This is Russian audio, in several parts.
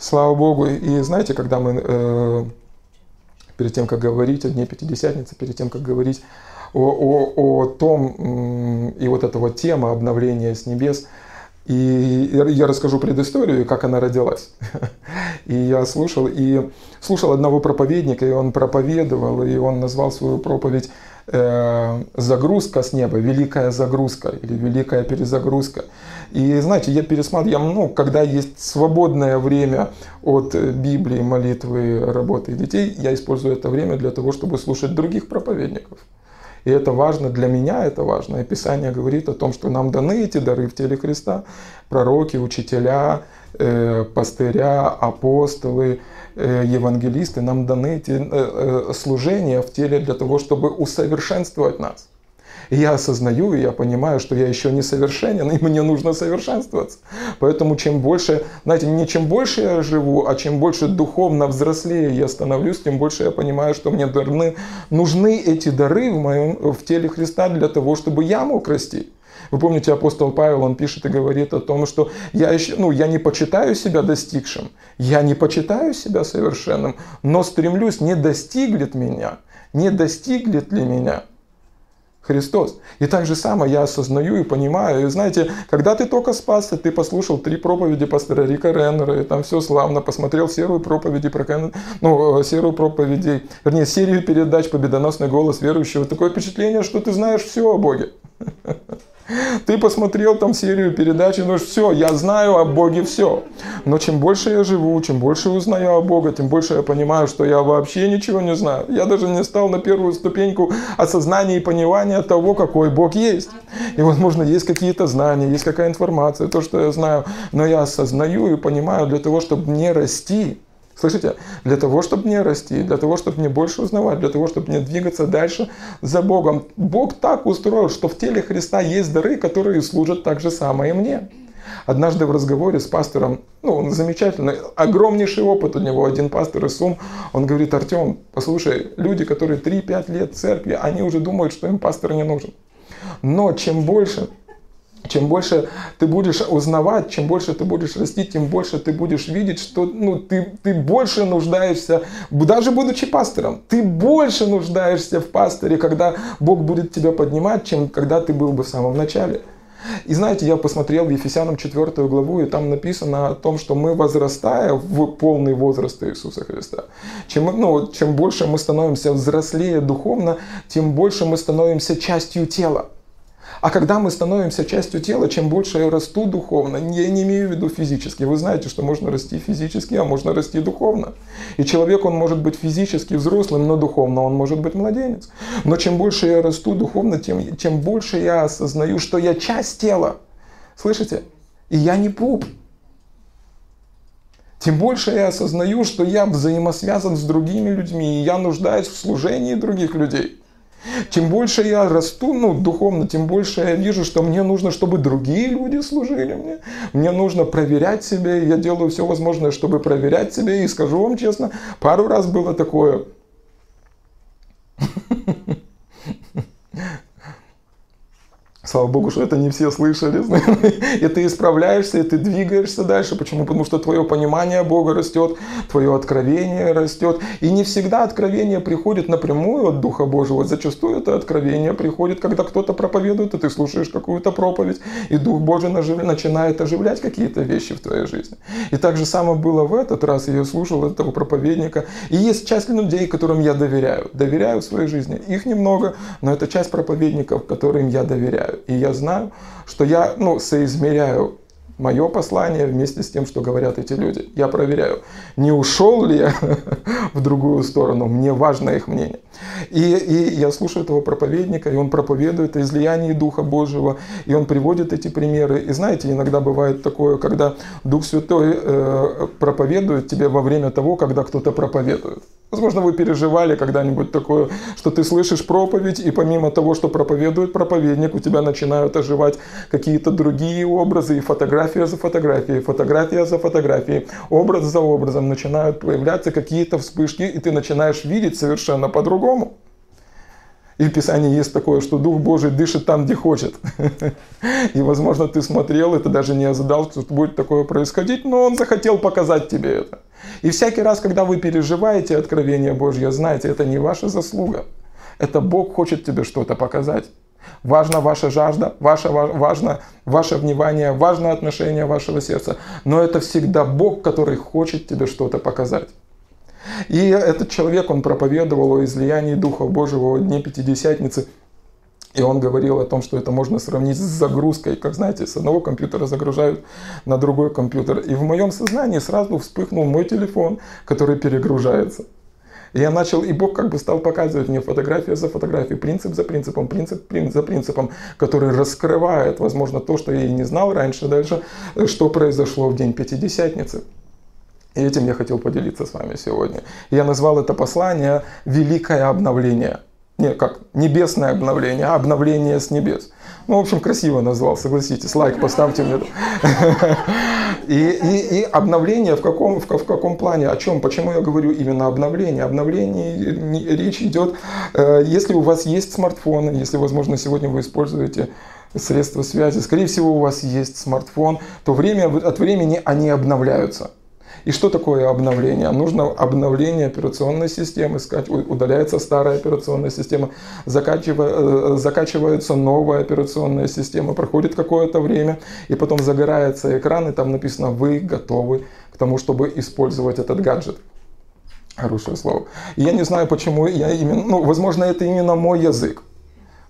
Слава Богу. И знаете, когда мы э, перед тем, как говорить о Дне Пятидесятницы, перед тем, как говорить о, о, о том, и вот эта вот тема обновления с небес, и я расскажу предысторию, как она родилась. И я слушал, и слушал одного проповедника, и он проповедовал, и он назвал свою проповедь э, «Загрузка с неба», «Великая загрузка» или «Великая перезагрузка». И знаете, я пересматриваю, ну, когда есть свободное время от Библии, молитвы, работы детей, я использую это время для того, чтобы слушать других проповедников. И это важно, для меня это важно. И Писание говорит о том, что нам даны эти дары в теле Христа. Пророки, учителя, э, пастыря, апостолы, евангелисты. Нам даны эти э, э служения в теле для того, чтобы усовершенствовать нас. И я осознаю, и я понимаю, что я еще не совершенен, и мне нужно совершенствоваться. Поэтому чем больше, знаете, не чем больше я живу, а чем больше духовно взрослее я становлюсь, тем больше я понимаю, что мне даны, нужны эти дары в, моем, в теле Христа для того, чтобы я мог расти. Вы помните, апостол Павел, он пишет и говорит о том, что я, еще, ну, я не почитаю себя достигшим, я не почитаю себя совершенным, но стремлюсь, не достигнет меня, не достигнет ли меня – Христос. И так же самое я осознаю и понимаю. И знаете, когда ты только спасся, ты послушал три проповеди пастора Рика Реннера, и там все славно, посмотрел серую проповеди про Кен... ну, э, серую проповедей, вернее, серию передач «Победоносный голос верующего». Такое впечатление, что ты знаешь все о Боге. Ты посмотрел там серию передач и думаешь, все, я знаю о Боге все. Но чем больше я живу, чем больше узнаю о Боге, тем больше я понимаю, что я вообще ничего не знаю. Я даже не стал на первую ступеньку осознания и понимания того, какой Бог есть. И, возможно, есть какие-то знания, есть какая информация, то, что я знаю. Но я осознаю и понимаю для того, чтобы не расти, Слышите? Для того, чтобы мне расти, для того, чтобы мне больше узнавать, для того, чтобы мне двигаться дальше за Богом. Бог так устроил, что в теле Христа есть дары, которые служат так же самое и мне. Однажды в разговоре с пастором, ну, он замечательный, огромнейший опыт у него, один пастор из Сум, он говорит, Артем, послушай, люди, которые 3-5 лет в церкви, они уже думают, что им пастор не нужен. Но чем больше чем больше ты будешь узнавать, чем больше ты будешь расти, тем больше ты будешь видеть, что ну, ты, ты больше нуждаешься, даже будучи пастором, ты больше нуждаешься в пасторе, когда Бог будет тебя поднимать, чем когда ты был бы в самом начале. И знаете, я посмотрел в Ефесянам 4 главу, и там написано о том, что мы возрастая в полный возраст Иисуса Христа. Чем, ну, чем больше мы становимся взрослее духовно, тем больше мы становимся частью тела. А когда мы становимся частью тела, чем больше я расту духовно, я не имею в виду физически. Вы знаете, что можно расти физически, а можно расти духовно. И человек, он может быть физически взрослым, но духовно он может быть младенец. Но чем больше я расту духовно, тем, тем больше я осознаю, что я часть тела. Слышите? И я не пуп. Тем больше я осознаю, что я взаимосвязан с другими людьми, и я нуждаюсь в служении других людей. Чем больше я расту, ну, духовно, тем больше я вижу, что мне нужно, чтобы другие люди служили мне. Мне нужно проверять себя, я делаю все возможное, чтобы проверять себя. И скажу вам честно, пару раз было такое. Слава Богу, что это не все слышали. И ты исправляешься, и ты двигаешься дальше. Почему? Потому что твое понимание Бога растет, твое откровение растет. И не всегда откровение приходит напрямую от Духа Божьего. Зачастую это откровение приходит, когда кто-то проповедует, и ты слушаешь какую-то проповедь, и Дух Божий начинает оживлять какие-то вещи в твоей жизни. И так же самое было в этот раз. Я слушал этого проповедника. И есть часть людей, которым я доверяю. Доверяю в своей жизни. Их немного, но это часть проповедников, которым я доверяю. И я знаю, что я ну, соизмеряю мое послание вместе с тем, что говорят эти люди. Я проверяю, не ушел ли я в другую сторону, мне важно их мнение. И, и я слушаю этого проповедника, и он проповедует о излиянии Духа Божьего, и он приводит эти примеры. И знаете, иногда бывает такое, когда Дух Святой э, проповедует тебе во время того, когда кто-то проповедует. Возможно, вы переживали когда-нибудь такое, что ты слышишь проповедь, и помимо того, что проповедует проповедник, у тебя начинают оживать какие-то другие образы, и фотография за фотографией, фотография за фотографией, образ за образом начинают появляться какие-то вспышки, и ты начинаешь видеть совершенно по-другому. И в Писании есть такое, что Дух Божий дышит там, где хочет. И, возможно, ты смотрел, ты даже не ожидал, что будет такое происходить, но Он захотел показать тебе это. И всякий раз, когда вы переживаете откровение Божье, знаете, это не ваша заслуга. Это Бог хочет тебе что-то показать. Важна ваша жажда, ваше, важно ваше внимание, важно отношение вашего сердца. Но это всегда Бог, который хочет тебе что-то показать. И этот человек, он проповедовал о излиянии Духа Божьего в дне Пятидесятницы. И он говорил о том, что это можно сравнить с загрузкой. Как знаете, с одного компьютера загружают на другой компьютер. И в моем сознании сразу вспыхнул мой телефон, который перегружается. Я начал, и Бог как бы стал показывать мне фотография за фотографией, принцип за принципом, принцип за принципом, который раскрывает, возможно, то, что я и не знал раньше дальше, что произошло в день Пятидесятницы. И этим я хотел поделиться с вами сегодня. Я назвал это послание «Великое обновление». Не, как небесное обновление, а обновление с небес. Ну, в общем, красиво назвал, согласитесь. Лайк поставьте мне. И, и, и обновление в каком, в, в каком плане? О чем? Почему я говорю именно обновление? Обновление, речь идет, э, если у вас есть смартфоны, если, возможно, сегодня вы используете средства связи, скорее всего, у вас есть смартфон, то время от времени они обновляются. И что такое обновление? Нужно обновление операционной системы, удаляется старая операционная система, э, закачивается новая операционная система, проходит какое-то время, и потом загорается экран, и там написано «Вы готовы к тому, чтобы использовать этот гаджет». Хорошее слово. И я не знаю, почему я именно, ну, возможно, это именно мой язык.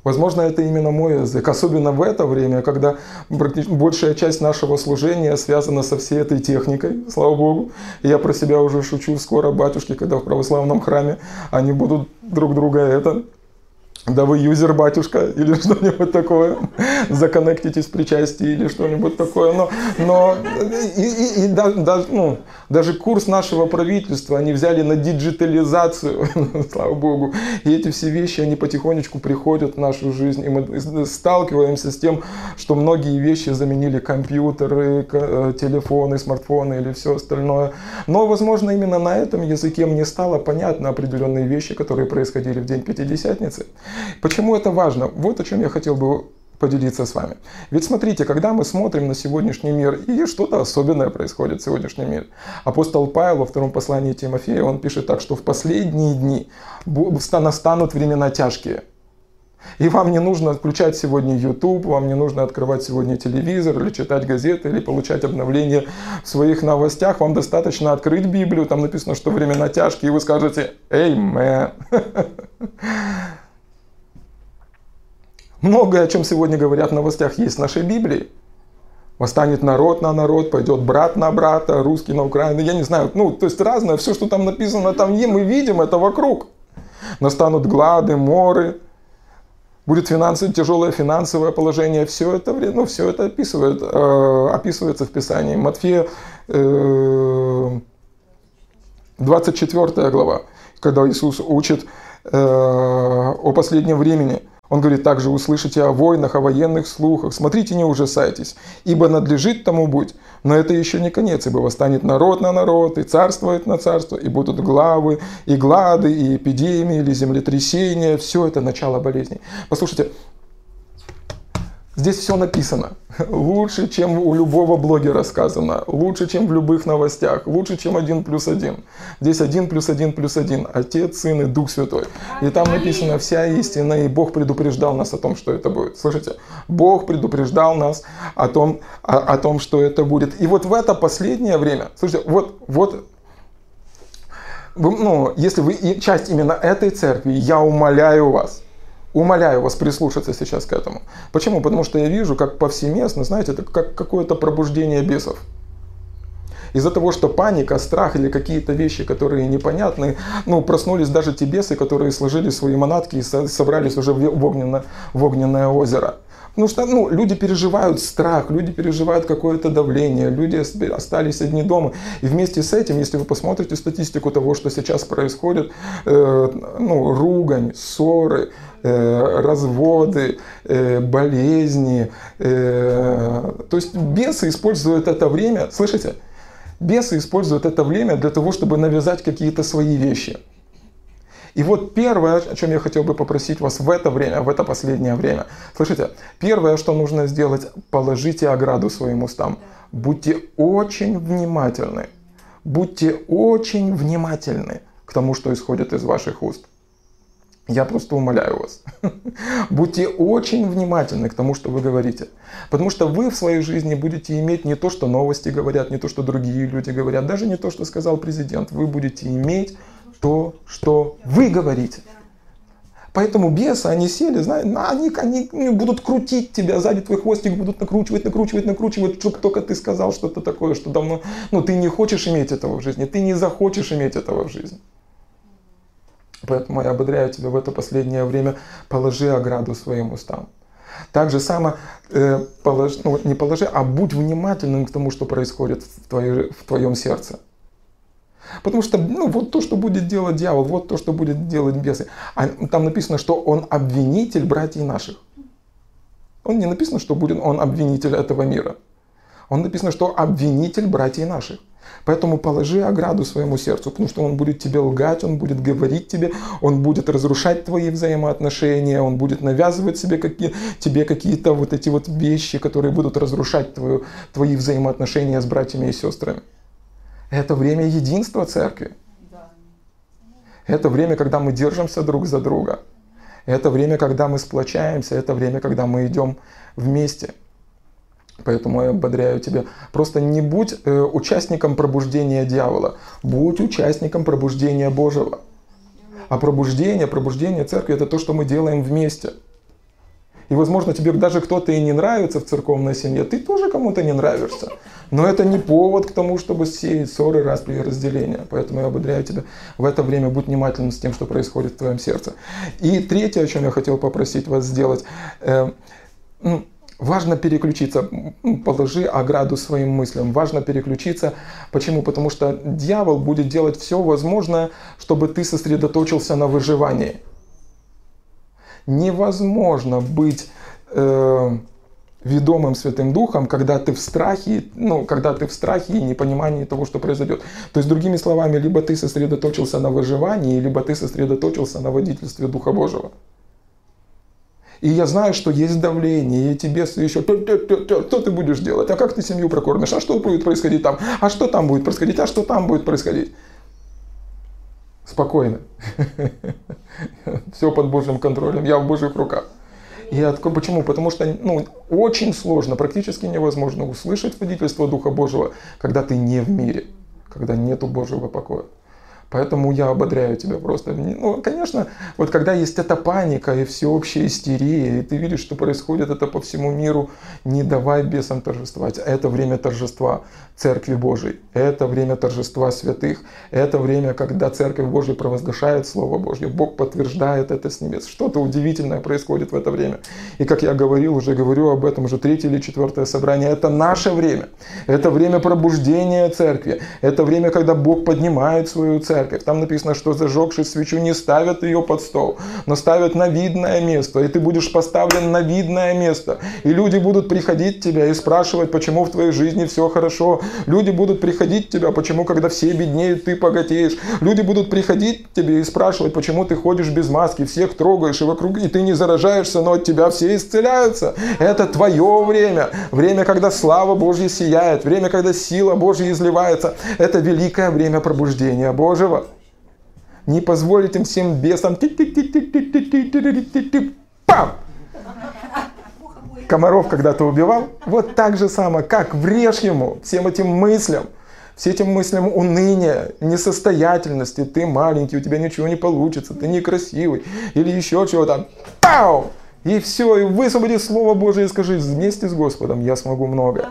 Возможно, это именно мой язык, особенно в это время, когда большая часть нашего служения связана со всей этой техникой, слава Богу. Я про себя уже шучу, скоро батюшки, когда в православном храме, они будут друг друга это да вы юзер, батюшка, или что-нибудь такое, законнектитесь причастие или что-нибудь такое. Но, но и, и, и да, да, ну, даже курс нашего правительства они взяли на диджитализацию, слава богу. И эти все вещи, они потихонечку приходят в нашу жизнь. И мы сталкиваемся с тем, что многие вещи заменили компьютеры, э, телефоны, смартфоны или все остальное. Но, возможно, именно на этом языке мне стало понятно определенные вещи, которые происходили в день Пятидесятницы. Почему это важно? Вот о чем я хотел бы поделиться с вами. Ведь смотрите, когда мы смотрим на сегодняшний мир, и что-то особенное происходит в сегодняшнем мире. Апостол Павел во втором послании Тимофея, он пишет так, что в последние дни настанут времена тяжкие. И вам не нужно включать сегодня YouTube, вам не нужно открывать сегодня телевизор или читать газеты, или получать обновления в своих новостях. Вам достаточно открыть Библию, там написано, что времена тяжкие, и вы скажете «Эй, мэн!» Многое, о чем сегодня говорят в новостях, есть в нашей Библии. Восстанет народ на народ, пойдет брат на брата, русский на Украину. Я не знаю, ну, то есть разное, все, что там написано, там не, мы видим это вокруг. Настанут глады, моры, будет финансовое, тяжелое финансовое положение. Все это, ну, все это описывает, э, описывается в Писании. Матфея э, 24 глава, когда Иисус учит э, о последнем времени – он говорит, также услышите о войнах, о военных слухах. Смотрите, не ужасайтесь, ибо надлежит тому быть. Но это еще не конец, ибо восстанет народ на народ, и царствует на царство, и будут главы, и глады, и эпидемии, или землетрясения. Все это начало болезней. Послушайте, Здесь все написано. Лучше, чем у любого блогера сказано. Лучше, чем в любых новостях. Лучше, чем один плюс один. Здесь один плюс один плюс один. Отец, Сын и Дух Святой. И там написано вся истина, и Бог предупреждал нас о том, что это будет. Слышите? Бог предупреждал нас о том, о, о том что это будет. И вот в это последнее время, слушайте, вот, вот ну, если вы часть именно этой церкви, я умоляю вас – Умоляю вас прислушаться сейчас к этому. Почему? Потому что я вижу, как повсеместно, знаете, это как какое-то пробуждение бесов. Из-за того, что паника, страх или какие-то вещи, которые непонятны, ну, проснулись даже те бесы, которые сложили свои манатки и собрались уже в огненное, в огненное озеро. Потому что ну, люди переживают страх, люди переживают какое-то давление, люди остались одни дома. И вместе с этим, если вы посмотрите статистику того, что сейчас происходит, э, ну, ругань, ссоры, э, разводы, э, болезни. Э, то есть бесы используют это время, слышите? Бесы используют это время для того, чтобы навязать какие-то свои вещи. И вот первое, о чем я хотел бы попросить вас в это время, в это последнее время. Слышите, первое, что нужно сделать, положите ограду своим устам. Будьте очень внимательны. Будьте очень внимательны к тому, что исходит из ваших уст. Я просто умоляю вас. Будьте очень внимательны к тому, что вы говорите. Потому что вы в своей жизни будете иметь не то, что новости говорят, не то, что другие люди говорят, даже не то, что сказал президент. Вы будете иметь то, что вы говорите. Поэтому бесы, они сели, знаешь, они, они будут крутить тебя, сзади твой хвостик будут накручивать, накручивать, накручивать, чтобы только ты сказал что-то такое, что давно, ну ты не хочешь иметь этого в жизни, ты не захочешь иметь этого в жизни. Поэтому я ободряю тебя в это последнее время, положи ограду своим устам. Так же само, э, положи, ну, не положи, а будь внимательным к тому, что происходит в, твоей, в твоем сердце. Потому что ну, вот то, что будет делать дьявол, вот то, что будет делать бесы. А там написано, что он обвинитель братьев наших. Он не написано, что будет он обвинитель этого мира. Он написано, что обвинитель братьев наших. Поэтому положи ограду своему сердцу, потому что он будет тебе лгать, он будет говорить тебе, он будет разрушать твои взаимоотношения, он будет навязывать себе какие, тебе какие-то вот эти вот вещи, которые будут разрушать твою, твои взаимоотношения с братьями и сестрами. Это время единства церкви. Это время, когда мы держимся друг за друга. Это время, когда мы сплочаемся. Это время, когда мы идем вместе. Поэтому я ободряю тебя. Просто не будь э, участником пробуждения дьявола. Будь участником пробуждения Божьего. А пробуждение, пробуждение церкви это то, что мы делаем вместе. И, возможно, тебе даже кто-то и не нравится в церковной семье, ты тоже кому-то не нравишься. Но это не повод к тому, чтобы сеять ссоры, распри и разделения. Поэтому я ободряю тебя в это время будь внимательным с тем, что происходит в твоем сердце. И третье, о чем я хотел попросить вас сделать. Э, ну, Важно переключиться, положи ограду своим мыслям. Важно переключиться. Почему? Потому что дьявол будет делать все возможное, чтобы ты сосредоточился на выживании. Невозможно быть э, ведомым Святым Духом, когда ты в страхе, ну, когда ты в страхе и непонимании того, что произойдет. То есть, другими словами, либо ты сосредоточился на выживании, либо ты сосредоточился на водительстве Духа Божьего. И я знаю, что есть давление, и бесы еще, что ты будешь делать, а как ты семью прокормишь, а что будет происходить там, а что там будет происходить, а что там будет происходить. Спокойно. Все под Божьим контролем, я в Божьих руках. И открою, почему? Потому что ну, очень сложно, практически невозможно услышать водительство Духа Божьего, когда ты не в мире, когда нету Божьего покоя. Поэтому я ободряю тебя просто. Ну, конечно, вот когда есть эта паника и всеобщая истерия, и ты видишь, что происходит это по всему миру, не давай бесам торжествовать. Это время торжества Церкви Божией. Это время торжества святых. Это время, когда Церковь Божия провозглашает Слово Божье. Бог подтверждает это с небес. Что-то удивительное происходит в это время. И как я говорил, уже говорю об этом уже третье или четвертое собрание. Это наше время. Это время пробуждения Церкви. Это время, когда Бог поднимает свою Церковь церковь. Там написано, что зажегший свечу не ставят ее под стол, но ставят на видное место. И ты будешь поставлен на видное место. И люди будут приходить к тебе и спрашивать, почему в твоей жизни все хорошо. Люди будут приходить к тебе, почему, когда все беднеют, ты богатеешь. Люди будут приходить к тебе и спрашивать, почему ты ходишь без маски, всех трогаешь и вокруг, и ты не заражаешься, но от тебя все исцеляются. Это твое время. Время, когда слава Божья сияет. Время, когда сила Божья изливается. Это великое время пробуждения Божьего не позволить им всем бесам пам! Комаров когда-то убивал, вот так же самое, как врежь ему всем этим мыслям, все этим мыслям уныния, несостоятельности, ты маленький, у тебя ничего не получится, ты некрасивый, или еще чего-то. Пау! И все, и высвободи Слово Божие и скажи, вместе с Господом я смогу много.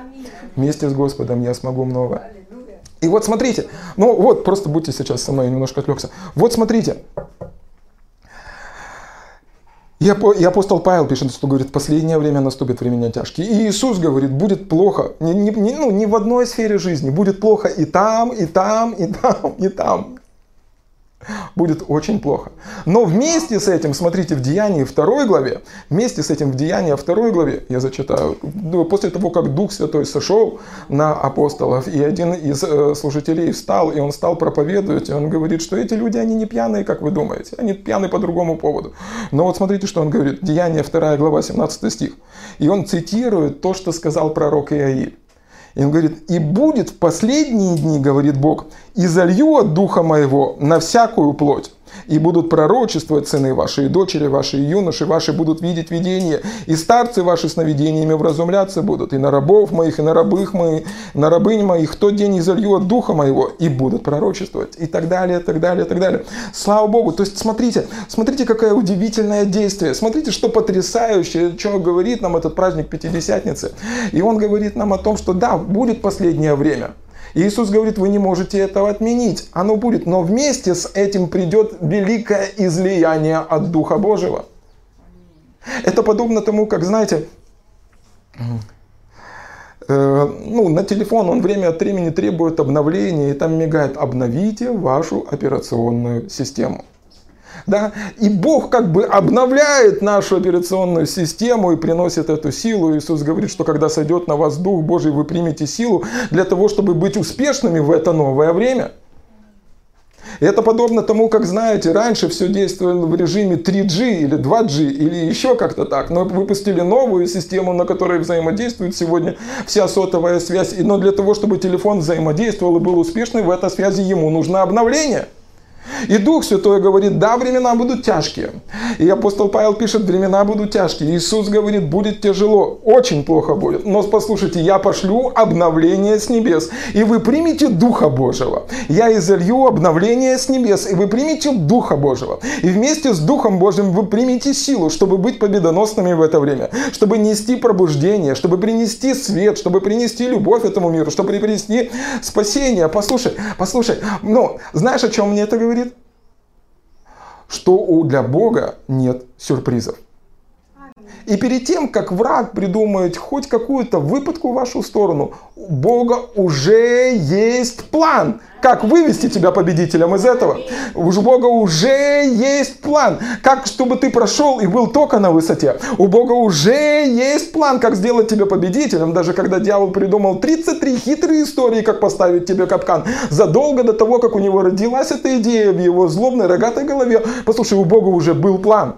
Вместе с Господом я смогу много. И вот смотрите, ну вот, просто будьте сейчас со мной, немножко отвлекся. Вот смотрите. И апостол Павел пишет, что говорит, последнее время наступит времена тяжкие. И Иисус говорит, будет плохо, не, не, не, ну, не в одной сфере жизни, будет плохо и там, и там, и там, и там. Будет очень плохо. Но вместе с этим, смотрите, в Деянии второй главе, вместе с этим в Деянии второй главе, я зачитаю, ну, после того, как Дух Святой сошел на апостолов, и один из э, служителей встал, и он стал проповедовать, и он говорит, что эти люди, они не пьяные, как вы думаете, они пьяные по другому поводу. Но вот смотрите, что он говорит, Деяние 2 глава, 17 стих. И он цитирует то, что сказал пророк Иаиль. И он говорит, и будет в последние дни, говорит Бог, и залью от духа моего на всякую плоть и будут пророчествовать сыны ваши, и дочери ваши, и юноши ваши будут видеть видение, и старцы ваши сновидениями вразумляться будут, и на рабов моих, и на рабых моих, на рабынь моих, тот день изолью от духа моего, и будут пророчествовать, и так далее, и так далее, и так далее. Слава Богу, то есть смотрите, смотрите, какое удивительное действие, смотрите, что потрясающее, что говорит нам этот праздник Пятидесятницы. И он говорит нам о том, что да, будет последнее время – Иисус говорит, вы не можете этого отменить. Оно будет, но вместе с этим придет великое излияние от Духа Божьего. Это подобно тому, как, знаете, э, ну, на телефон он время от времени требует обновления, и там мигает «Обновите вашу операционную систему». Да? И Бог как бы обновляет нашу операционную систему и приносит эту силу. Иисус говорит, что когда сойдет на вас Дух Божий, вы примете силу для того, чтобы быть успешными в это новое время. Это подобно тому, как, знаете, раньше все действовало в режиме 3G или 2G или еще как-то так. Но выпустили новую систему, на которой взаимодействует сегодня вся сотовая связь. Но для того, чтобы телефон взаимодействовал и был успешным в этой связи, ему нужно обновление – и Дух Святой говорит, да, времена будут тяжкие. И апостол Павел пишет, времена будут тяжкие. Иисус говорит, будет тяжело, очень плохо будет. Но послушайте, я пошлю обновление с небес, и вы примете Духа Божьего. Я изолью обновление с небес, и вы примете Духа Божьего. И вместе с Духом Божьим вы примете силу, чтобы быть победоносными в это время, чтобы нести пробуждение, чтобы принести свет, чтобы принести любовь этому миру, чтобы принести спасение. Послушай, послушай, ну, знаешь, о чем мне это говорит? Что для Бога нет сюрпризов. И перед тем, как враг придумает хоть какую-то выпадку в вашу сторону, у Бога уже есть план, как вывести тебя победителем из этого. У Бога уже есть план, как чтобы ты прошел и был только на высоте. У Бога уже есть план, как сделать тебя победителем, даже когда дьявол придумал 33 хитрые истории, как поставить тебе капкан. Задолго до того, как у него родилась эта идея в его злобной рогатой голове, послушай, у Бога уже был план.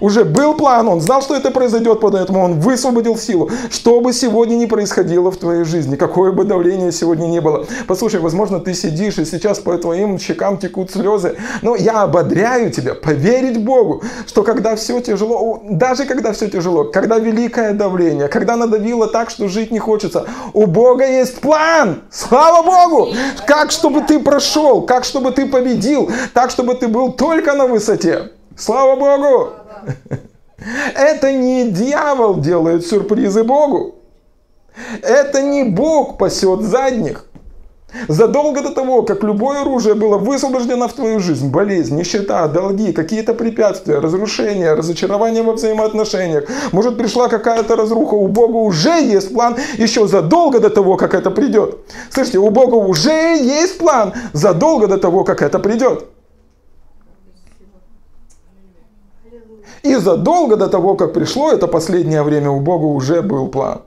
Уже был план, он знал, что это произойдет, поэтому он высвободил силу. Что бы сегодня ни происходило в твоей жизни, какое бы давление сегодня не было. Послушай, возможно, ты сидишь, и сейчас по твоим щекам текут слезы. Но я ободряю тебя поверить Богу, что когда все тяжело, даже когда все тяжело, когда великое давление, когда надавило так, что жить не хочется, у Бога есть план. Слава Богу! Как чтобы ты прошел, как чтобы ты победил, так чтобы ты был только на высоте. Слава Богу! Это не дьявол делает сюрпризы Богу. Это не Бог пасет задних. Задолго до того, как любое оружие было высвобождено в твою жизнь, болезнь, нищета, долги, какие-то препятствия, разрушения, разочарования во взаимоотношениях, может пришла какая-то разруха, у Бога уже есть план еще задолго до того, как это придет. Слышите, у Бога уже есть план задолго до того, как это придет. И задолго до того, как пришло это последнее время, у Бога уже был план.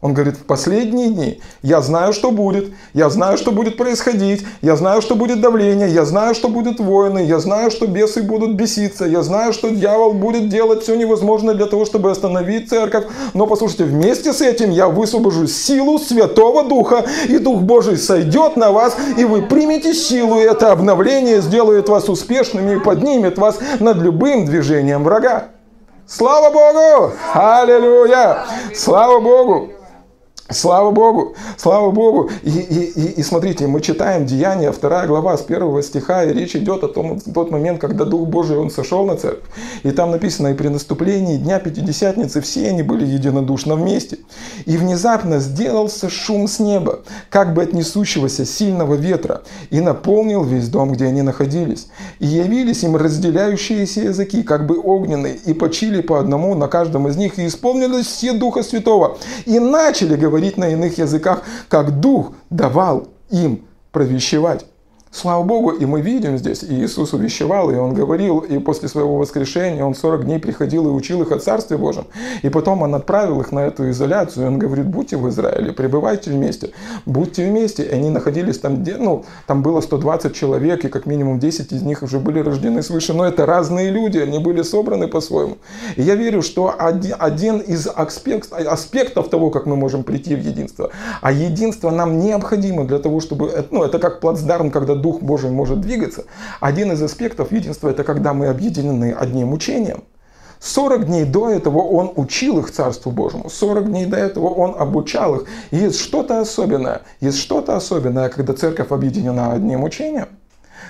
Он говорит, в последние дни я знаю, что будет, я знаю, что будет происходить, я знаю, что будет давление, я знаю, что будут войны, я знаю, что бесы будут беситься, я знаю, что дьявол будет делать все невозможное для того, чтобы остановить церковь. Но послушайте, вместе с этим я высвобожу силу Святого Духа, и Дух Божий сойдет на вас, и вы примете силу, и это обновление сделает вас успешными и поднимет вас над любым движением врага. Слава Богу! Аллилуйя! Слава Богу! Слава Богу, слава Богу. И, и, и, и смотрите, мы читаем Деяния, вторая глава с первого стиха, и речь идет о том, тот момент, когда Дух Божий, Он сошел на церковь. И там написано, и при наступлении Дня Пятидесятницы все они были единодушно вместе. И внезапно сделался шум с неба, как бы от несущегося сильного ветра, и наполнил весь дом, где они находились. И явились им разделяющиеся языки, как бы огненные, и почили по одному на каждом из них, и исполнились все Духа Святого, и начали говорить говорить на иных языках, как Дух давал им провещевать. Слава Богу, и мы видим здесь, и Иисус увещевал, и Он говорил, и после своего воскрешения Он 40 дней приходил и учил их о Царстве Божьем. И потом Он отправил их на эту изоляцию, и Он говорит, будьте в Израиле, пребывайте вместе, будьте вместе. И они находились там, где, ну, там было 120 человек, и как минимум 10 из них уже были рождены свыше, но это разные люди, они были собраны по-своему. И я верю, что один, один из аспект, аспектов того, как мы можем прийти в единство, а единство нам необходимо для того, чтобы, ну, это как плацдарм, когда Дух Божий может двигаться. Один из аспектов единства – это когда мы объединены одним учением. 40 дней до этого он учил их Царству Божьему. 40 дней до этого он обучал их. И есть что-то особенное. Есть что-то особенное, когда церковь объединена одним учением.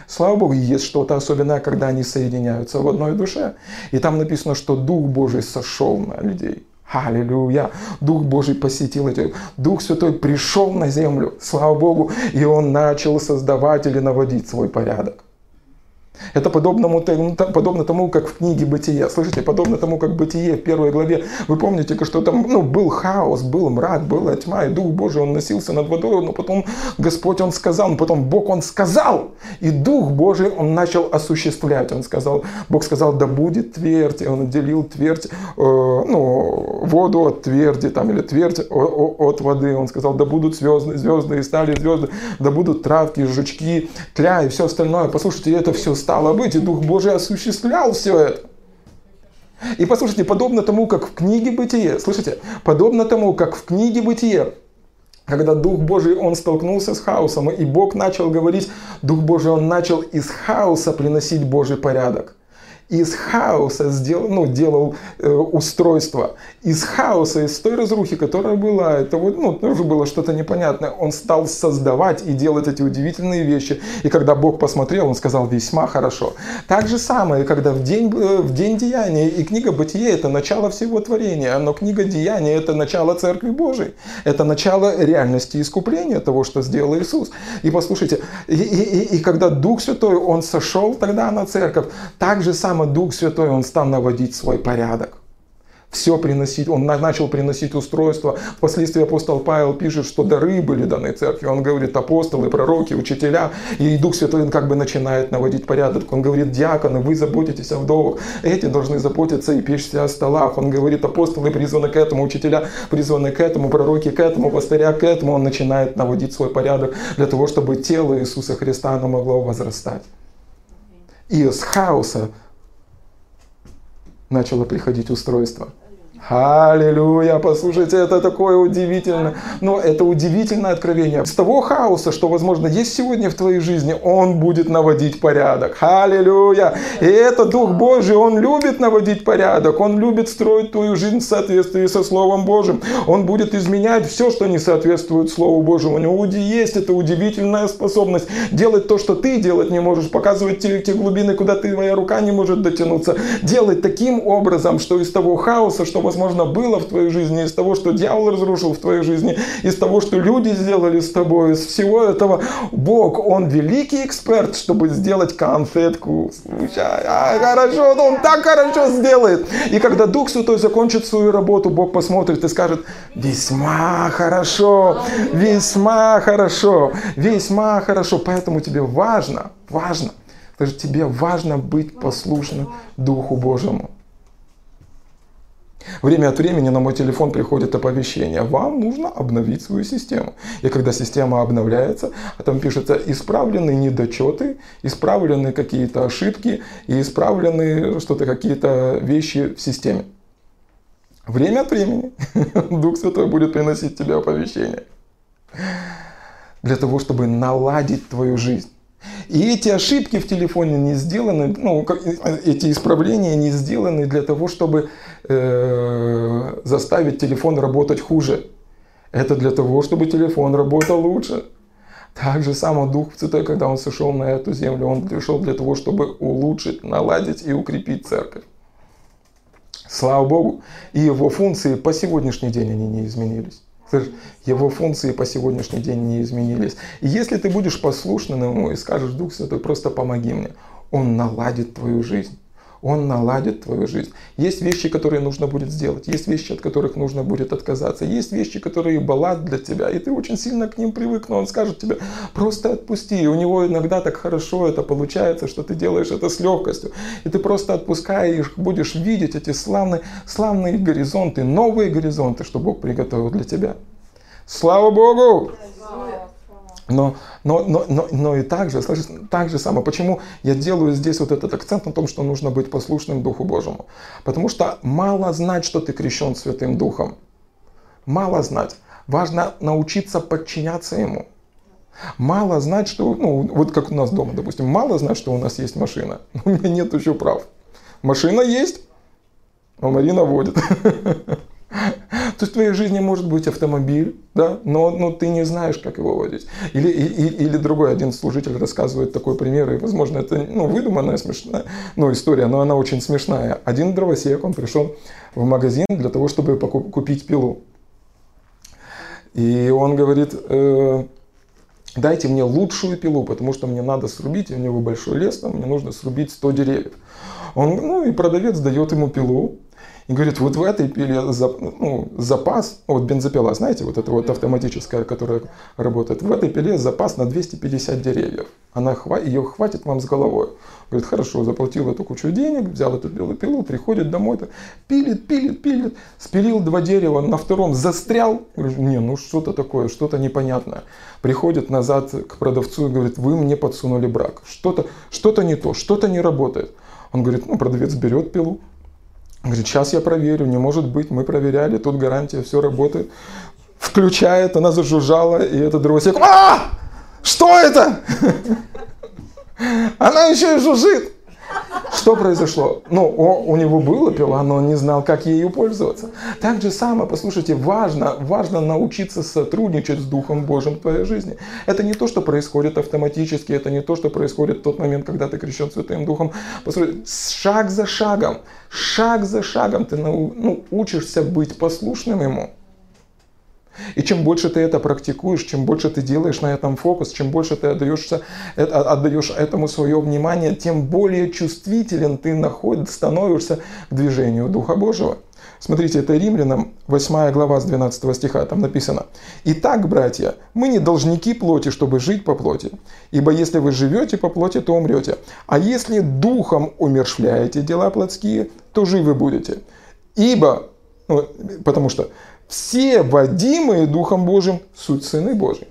Слава Богу, есть что-то особенное, когда они соединяются в одной душе. И там написано, что Дух Божий сошел на людей. Аллилуйя. Дух Божий посетил эти. Дух Святой пришел на землю, слава Богу, и он начал создавать или наводить свой порядок. Это подобно, подобно тому, как в книге «Бытие». Слышите, подобно тому, как «Бытие» в первой главе. Вы помните, что там ну, был хаос, был мрак, была тьма, и Дух Божий, Он носился над водой, но потом Господь, Он сказал, потом Бог, Он сказал, и Дух Божий, Он начал осуществлять. Он сказал, Бог сказал, да будет твердь, и Он отделил твердь, э, ну, воду от тверди, там, или твердь от воды. Он сказал, да будут звезды, звезды, и стали звезды, да будут травки, жучки, тля и все остальное. Послушайте, это все стало быть, и Дух Божий осуществлял все это. И послушайте, подобно тому, как в книге Бытие, слышите, подобно тому, как в книге Бытие, когда Дух Божий, он столкнулся с хаосом, и Бог начал говорить, Дух Божий, он начал из хаоса приносить Божий порядок из хаоса сделал, ну, делал э, устройство. Из хаоса, из той разрухи, которая была, это вот, ну, тоже было что-то непонятное. Он стал создавать и делать эти удивительные вещи. И когда Бог посмотрел, он сказал весьма хорошо. Так же самое, когда в день, э, в день деяния, и книга Бытие это начало всего творения, но книга Деяния это начало Церкви Божией. Это начало реальности искупления того, что сделал Иисус. И послушайте, и, и, и, и когда Дух Святой, Он сошел тогда на церковь, так же самое прямо Дух Святой, Он стал наводить свой порядок. Все приносить, он начал приносить устройства. Впоследствии апостол Павел пишет, что дары были даны церкви. Он говорит апостолы, пророки, учителя. И Дух Святой он как бы начинает наводить порядок. Он говорит, диаконы, вы заботитесь о вдовах. Эти должны заботиться и печься о столах. Он говорит, апостолы призваны к этому, учителя призваны к этому, пророки к этому, пастыря к этому. Он начинает наводить свой порядок для того, чтобы тело Иисуса Христа оно могло возрастать. И из хаоса начало приходить устройство. Аллилуйя, послушайте, это такое удивительное, но это удивительное откровение. С того хаоса, что, возможно, есть сегодня в твоей жизни, Он будет наводить порядок. Аллилуйя. И это Дух Божий, Он любит наводить порядок, Он любит строить твою жизнь в соответствии со Словом Божьим. Он будет изменять все, что не соответствует Слову Божьему. У него есть эта удивительная способность делать то, что ты делать не можешь, показывать те, те глубины, куда ты, твоя рука не может дотянуться. Делать таким образом, что из того хаоса, что возможно, было в твоей жизни, из того, что дьявол разрушил в твоей жизни, из того, что люди сделали с тобой, из всего этого. Бог, Он великий эксперт, чтобы сделать конфетку. А, хорошо, Он так хорошо сделает. И когда Дух Святой закончит свою работу, Бог посмотрит и скажет, весьма хорошо, весьма хорошо, весьма хорошо. Поэтому тебе важно, важно, даже тебе важно быть послушным Духу Божьему. Время от времени на мой телефон приходит оповещение. Вам нужно обновить свою систему. И когда система обновляется, там пишется исправлены недочеты, исправлены какие-то ошибки и исправлены что-то, какие-то вещи в системе. Время от времени Дух Святой будет приносить тебе оповещение. Для того, чтобы наладить твою жизнь. И эти ошибки в телефоне не сделаны, ну, эти исправления не сделаны для того, чтобы э, заставить телефон работать хуже. Это для того, чтобы телефон работал лучше. Так же само Дух Святой, когда Он сошел на эту землю, Он пришел для того, чтобы улучшить, наладить и укрепить церковь. Слава Богу. И его функции по сегодняшний день они не изменились. Его функции по сегодняшний день не изменились. И если ты будешь послушным ему и скажешь, Дух Святой, просто помоги мне, он наладит твою жизнь. Он наладит твою жизнь. Есть вещи, которые нужно будет сделать. Есть вещи, от которых нужно будет отказаться. Есть вещи, которые баллад для тебя. И ты очень сильно к ним привык. Но он скажет тебе, просто отпусти. И у него иногда так хорошо это получается, что ты делаешь это с легкостью. И ты просто отпускаешь, будешь видеть эти славные, славные горизонты, новые горизонты, что Бог приготовил для тебя. Слава Богу! Но, но, но, но, но и также, так же самое. Почему я делаю здесь вот этот акцент на том, что нужно быть послушным Духу Божьему? Потому что мало знать, что ты крещен Святым Духом. Мало знать. Важно научиться подчиняться Ему. Мало знать, что, ну, вот как у нас дома, допустим, мало знать, что у нас есть машина. У меня нет еще прав. Машина есть, а Марина водит. То есть в твоей жизни может быть автомобиль, да, но, но ты не знаешь, как его водить. Или, и, или другой один служитель рассказывает такой пример, и, возможно, это ну, выдуманная смешная ну, история, но она очень смешная. Один дровосек, он пришел в магазин для того, чтобы покуп, купить пилу. И он говорит, э, дайте мне лучшую пилу, потому что мне надо срубить, у него большой лес, там, мне нужно срубить 100 деревьев. Он, ну и продавец дает ему пилу, и говорит, вот в этой пиле ну, запас, вот бензопила, знаете, вот эта вот автоматическая, которая работает, в этой пиле запас на 250 деревьев. Она, ее хватит вам с головой. Говорит, хорошо, заплатил эту кучу денег, взял эту пилу, пилу, приходит домой, пилит, пилит, пилит, спилил два дерева, на втором застрял. Говорит, не, ну что-то такое, что-то непонятное. Приходит назад к продавцу и говорит, вы мне подсунули брак. Что-то что не то, что-то не работает. Он говорит, ну, продавец берет пилу, Говорит, сейчас я проверю, не может быть, мы проверяли, тут гарантия, все работает. Включает, она зажужжала, и этот дровосек, а, что это? Она еще и жужжит. Что произошло? Ну, у него была пила, но он не знал, как ею пользоваться. Так же самое, послушайте, важно, важно научиться сотрудничать с Духом Божьим в твоей жизни. Это не то, что происходит автоматически, это не то, что происходит в тот момент, когда ты крещен Святым Духом. Послушайте, шаг за шагом, шаг за шагом ты ну, учишься быть послушным Ему. И чем больше ты это практикуешь, чем больше ты делаешь на этом фокус, чем больше ты отдаешься, э, отдаешь этому свое внимание, тем более чувствителен ты находишь, становишься к движению Духа Божьего. Смотрите, это Римлянам 8 глава с 12 стиха, там написано. «Итак, братья, мы не должники плоти, чтобы жить по плоти. Ибо если вы живете по плоти, то умрете. А если духом умершвляете дела плотские, то живы будете. Ибо, ну, потому что все водимые Духом Божьим суть сыны Божьи.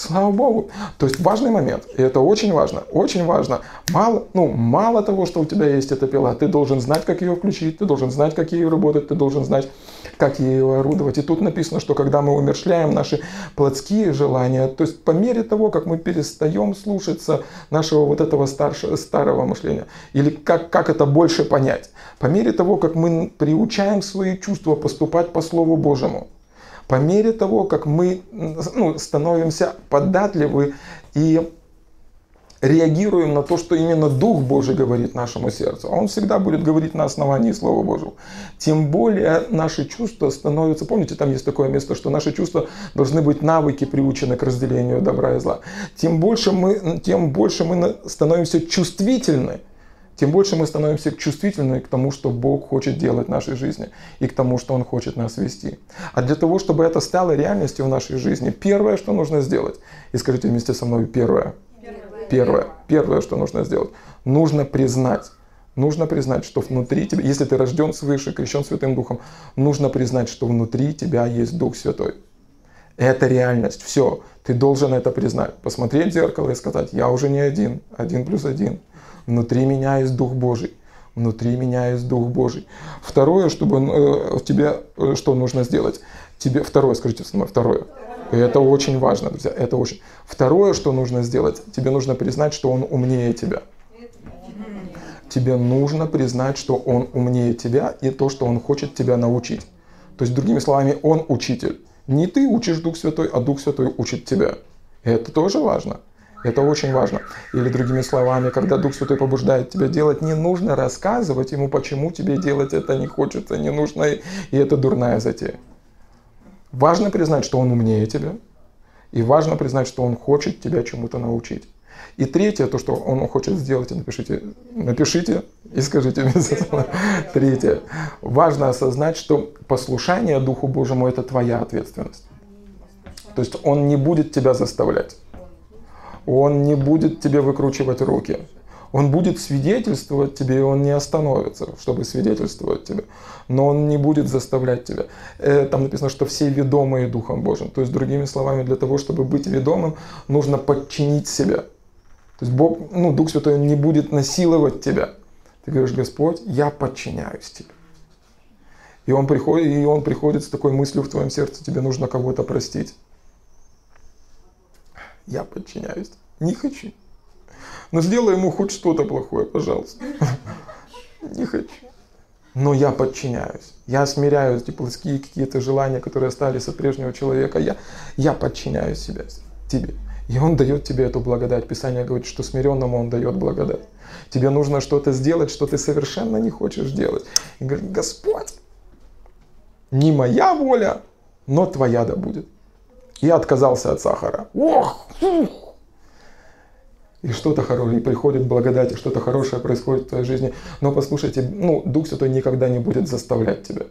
Слава Богу. То есть важный момент. И это очень важно. Очень важно. Мало, ну, мало того, что у тебя есть эта пила, ты должен знать, как ее включить, ты должен знать, как ею работать, ты должен знать, как ею орудовать. И тут написано, что когда мы умершляем наши плотские желания, то есть по мере того, как мы перестаем слушаться нашего вот этого старшего, старого мышления, или как, как это больше понять, по мере того, как мы приучаем свои чувства поступать по Слову Божьему, по мере того, как мы ну, становимся податливы и реагируем на то, что именно Дух Божий говорит нашему сердцу, а Он всегда будет говорить на основании Слова Божьего, тем более наши чувства становятся, помните, там есть такое место, что наши чувства должны быть навыки, приучены к разделению добра и зла, тем больше мы, тем больше мы становимся чувствительны тем больше мы становимся чувствительны к тому, что Бог хочет делать в нашей жизни и к тому, что Он хочет нас вести. А для того, чтобы это стало реальностью в нашей жизни, первое, что нужно сделать, и скажите вместе со мной первое, первое, первое, что нужно сделать, нужно признать, Нужно признать, что внутри тебя, если ты рожден свыше, крещен Святым Духом, нужно признать, что внутри тебя есть Дух Святой. Это реальность. Все. Ты должен это признать. Посмотреть в зеркало и сказать, я уже не один. Один плюс один. Внутри меня есть Дух Божий. Внутри меня есть Дух Божий. Второе, чтобы э, тебе э, что нужно сделать? Тебе второе, скажите со мной, второе. Это очень важно, друзья, это очень. Второе, что нужно сделать, тебе нужно признать, что он умнее тебя. Тебе нужно признать, что он умнее тебя и то, что он хочет тебя научить. То есть, другими словами, он учитель. Не ты учишь Дух Святой, а Дух Святой учит тебя. Это тоже важно. Это очень важно. Или другими словами, когда Дух Святой побуждает тебя делать, не нужно рассказывать ему, почему тебе делать это не хочется, не нужно, и это дурная затея. Важно признать, что он умнее тебя, и важно признать, что он хочет тебя чему-то научить. И третье, то, что он хочет сделать, напишите, напишите и скажите мне. Третье. Важно осознать, что послушание Духу Божьему – это твоя ответственность. То есть он не будет тебя заставлять. Он не будет тебе выкручивать руки. Он будет свидетельствовать тебе, и он не остановится, чтобы свидетельствовать тебе. Но он не будет заставлять тебя. Э, там написано, что все ведомые Духом Божьим. То есть, другими словами, для того, чтобы быть ведомым, нужно подчинить себя. То есть Бог, ну, Дух Святой не будет насиловать тебя. Ты говоришь, Господь, я подчиняюсь тебе. И он, приходит, и он приходит с такой мыслью в твоем сердце, тебе нужно кого-то простить. Я подчиняюсь. Не хочу. Но сделай ему хоть что-то плохое, пожалуйста. Не хочу. Но я подчиняюсь. Я смиряю эти плоские какие-то желания, которые остались от прежнего человека. Я, я подчиняю себя тебе. И Он дает тебе эту благодать. Писание говорит, что смиренному Он дает благодать. Тебе нужно что-то сделать, что ты совершенно не хочешь делать. И говорит, Господь, не моя воля, но твоя да будет. Я отказался от сахара. Ох! И что-то хорошее, и приходит благодать, и что-то хорошее происходит в твоей жизни. Но послушайте, ну, Дух Святой никогда не будет заставлять тебя.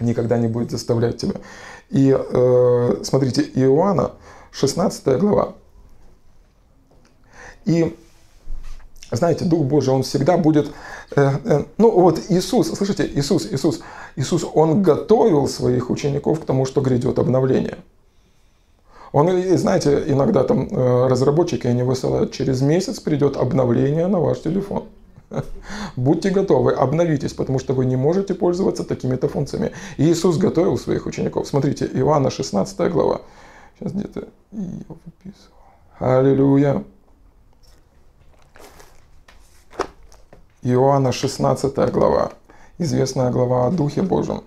Никогда не будет заставлять тебя. И э, смотрите, Иоанна, 16 глава. И знаете, Дух Божий, Он всегда будет... Э, э, ну вот Иисус, слышите, Иисус, Иисус, Иисус, Он готовил своих учеников к тому, что грядет обновление. Он, знаете, иногда там э, разработчики, они высылают, через месяц придет обновление на ваш телефон. Будьте готовы, обновитесь, потому что вы не можете пользоваться такими-то функциями. Иисус готовил своих учеников. Смотрите, Иоанна 16 глава. Сейчас где-то ее выписывал. Аллилуйя. Иоанна 16 глава. Известная глава о Духе Божьем.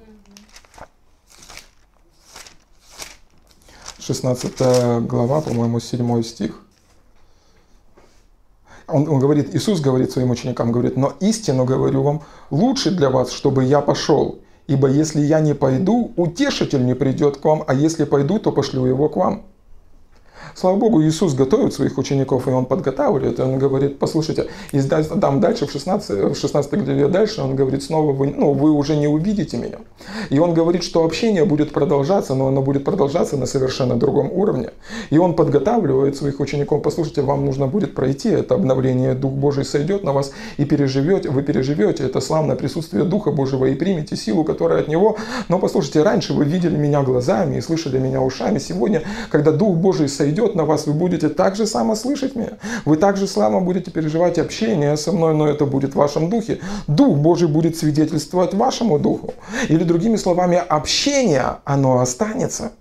16 глава, по-моему, 7 стих. Он, он говорит, Иисус говорит своим ученикам, говорит, но истину говорю вам, лучше для вас, чтобы я пошел, ибо если я не пойду, утешитель не придет к вам, а если пойду, то пошлю его к вам. Слава Богу, Иисус готовит своих учеников, и Он подготавливает. И Он говорит, послушайте, и там дальше, в 16, в 16 главе дальше, Он говорит, снова вы, ну, вы уже не увидите меня. И Он говорит, что общение будет продолжаться, но оно будет продолжаться на совершенно другом уровне. И Он подготавливает своих учеников, послушайте, вам нужно будет пройти это обновление, Дух Божий сойдет на вас и переживете, вы переживете это славное присутствие Духа Божьего и примете силу, которая от Него. Но послушайте, раньше вы видели меня глазами и слышали меня ушами. Сегодня, когда Дух Божий сойдет, идет на вас, вы будете так же само слышать меня. Вы так же само будете переживать общение со мной, но это будет в вашем духе. Дух Божий будет свидетельствовать вашему духу. Или другими словами, общение, оно останется.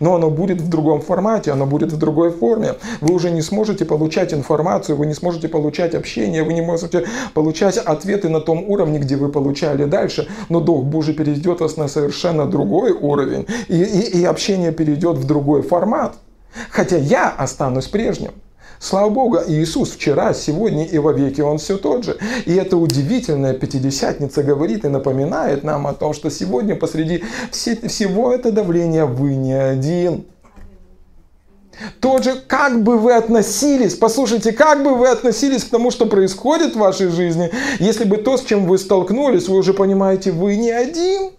Но оно будет в другом формате, оно будет в другой форме. Вы уже не сможете получать информацию, вы не сможете получать общение, вы не можете получать ответы на том уровне, где вы получали дальше. Но Дух Божий перейдет вас на совершенно другой уровень, и, и, и общение перейдет в другой формат. Хотя я останусь прежним. Слава Богу, Иисус вчера, сегодня и во веки Он все тот же. И эта удивительная Пятидесятница говорит и напоминает нам о том, что сегодня посреди всего этого давления вы не один. Тот же, как бы вы относились, послушайте, как бы вы относились к тому, что происходит в вашей жизни, если бы то, с чем вы столкнулись, вы уже понимаете, вы не один.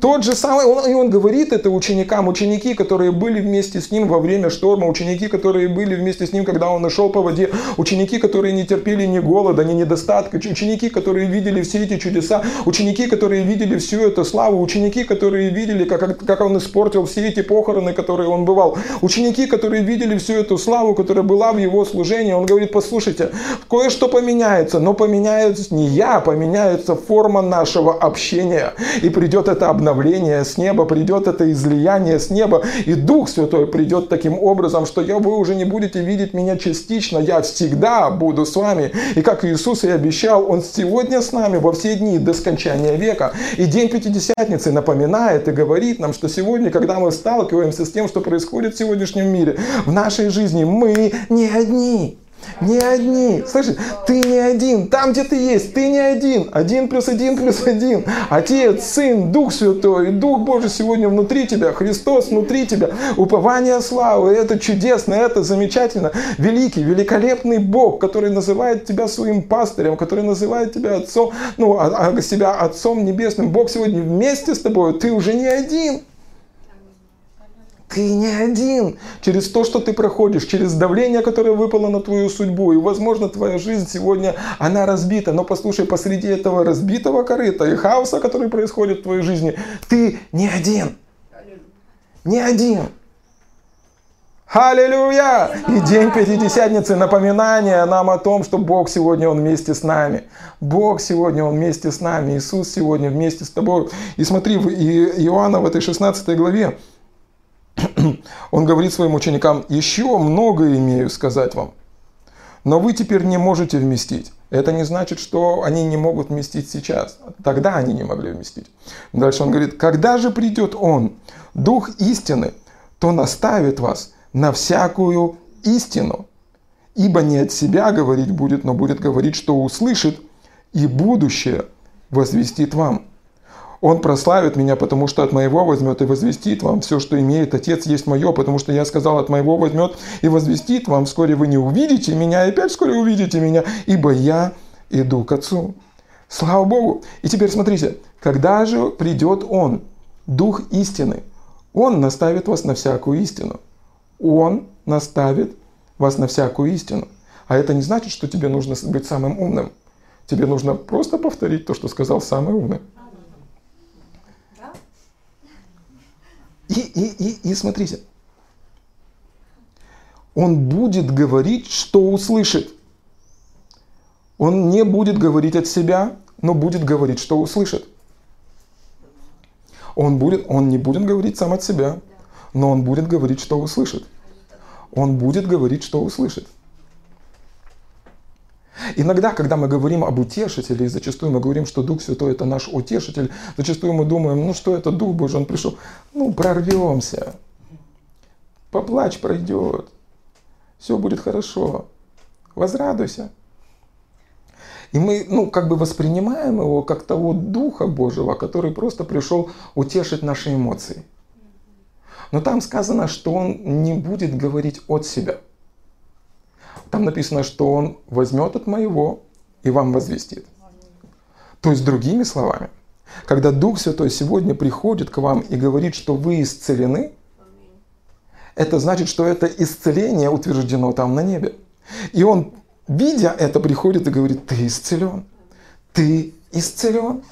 Тот же самый, он, и он говорит это ученикам, ученики, которые были вместе с ним во время шторма, ученики, которые были вместе с ним, когда он шел по воде, ученики, которые не терпели ни голода, ни недостатка, ученики, которые видели все эти чудеса, ученики, которые видели всю эту славу, ученики, которые видели, как, как он испортил все эти похороны, которые он бывал, ученики, которые видели всю эту славу, которая была в его служении. Он говорит, послушайте, кое-что поменяется, но поменяется не я, поменяется форма нашего общения, и придет это обновление с неба, придет это излияние с неба, и Дух Святой придет таким образом, что я, вы уже не будете видеть меня частично, я всегда буду с вами. И как Иисус и обещал, Он сегодня с нами во все дни до скончания века. И День Пятидесятницы напоминает и говорит нам, что сегодня, когда мы сталкиваемся с тем, что происходит в сегодняшнем мире, в нашей жизни, мы не одни. Не одни. Слышишь, ты не один. Там, где ты есть, ты не один. Один плюс один плюс один. Отец, Сын, Дух Святой, Дух Божий сегодня внутри тебя. Христос внутри тебя. Упование славы. Это чудесно, это замечательно. Великий, великолепный Бог, который называет тебя своим пастырем, который называет тебя отцом, ну, а, а себя отцом небесным. Бог сегодня вместе с тобой. Ты уже не один. Ты не один. Через то, что ты проходишь, через давление, которое выпало на твою судьбу. И, возможно, твоя жизнь сегодня, она разбита. Но послушай, посреди этого разбитого корыта и хаоса, который происходит в твоей жизни, ты не один. Не один. Аллилуйя! И день Пятидесятницы напоминание нам о том, что Бог сегодня Он вместе с нами. Бог сегодня Он вместе с нами. Иисус сегодня вместе с тобой. И смотри, в Иоанна в этой 16 главе, он говорит своим ученикам, еще многое имею сказать вам, но вы теперь не можете вместить. Это не значит, что они не могут вместить сейчас. Тогда они не могли вместить. Дальше он говорит, когда же придет Он, Дух истины, то наставит вас на всякую истину. Ибо не от себя говорить будет, но будет говорить, что услышит, и будущее возвестит вам. Он прославит меня, потому что от моего возьмет и возвестит вам. Все, что имеет Отец, есть мое, потому что я сказал, от моего возьмет и возвестит вам. Вскоре вы не увидите меня, и опять вскоре увидите меня, ибо я иду к Отцу. Слава Богу! И теперь смотрите, когда же придет Он, Дух истины, Он наставит вас на всякую истину. Он наставит вас на всякую истину. А это не значит, что тебе нужно быть самым умным. Тебе нужно просто повторить то, что сказал самый умный. И, и, и, и смотрите, он будет говорить, что услышит. Он не будет говорить от себя, но будет говорить, что услышит. Он, будет, он не будет говорить сам от себя, но он будет говорить, что услышит. Он будет говорить, что услышит. Иногда, когда мы говорим об утешителе, и зачастую мы говорим, что Дух Святой это наш утешитель, зачастую мы думаем, ну что это Дух Божий, он пришел, ну прорвемся, поплачь пройдет, все будет хорошо, возрадуйся. И мы, ну, как бы воспринимаем его как того Духа Божьего, который просто пришел утешить наши эмоции. Но там сказано, что он не будет говорить от себя – там написано, что Он возьмет от моего и вам возвестит. То есть, другими словами, когда Дух Святой сегодня приходит к вам и говорит, что вы исцелены, это значит, что это исцеление утверждено там на небе. И Он, видя это, приходит и говорит, ты исцелен. Ты исцелен.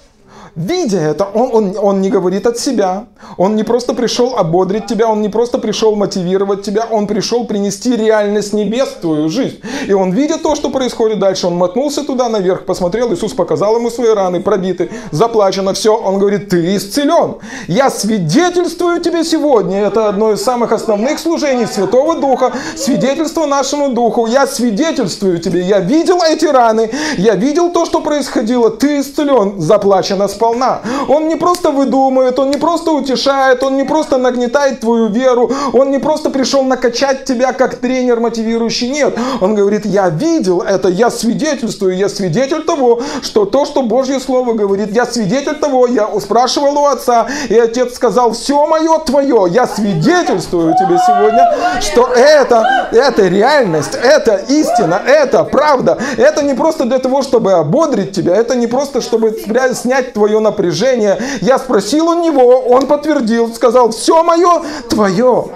Видя это, он, он, он не говорит от себя, он не просто пришел ободрить тебя, он не просто пришел мотивировать тебя, он пришел принести реальность небес в твою жизнь. И он, видя то, что происходит дальше, он мотнулся туда наверх, посмотрел, Иисус показал ему свои раны, пробиты, заплачено, все. Он говорит, ты исцелен. Я свидетельствую тебе сегодня. Это одно из самых основных служений Святого Духа, свидетельство нашему Духу. Я свидетельствую тебе, я видел эти раны, я видел то, что происходило, ты исцелен, заплачено сполна. Он не просто выдумывает, он не просто утешает, он не просто нагнетает твою веру, он не просто пришел накачать тебя как тренер мотивирующий. Нет, он говорит, я видел это, я свидетельствую, я свидетель того, что то, что Божье Слово говорит, я свидетель того, я спрашивал у отца, и отец сказал, все мое твое, я свидетельствую тебе сегодня, что это, это реальность, это истина, это правда, это не просто для того, чтобы ободрить тебя, это не просто, чтобы снять твою твое напряжение. Я спросил у него, он подтвердил, сказал, все мое твое.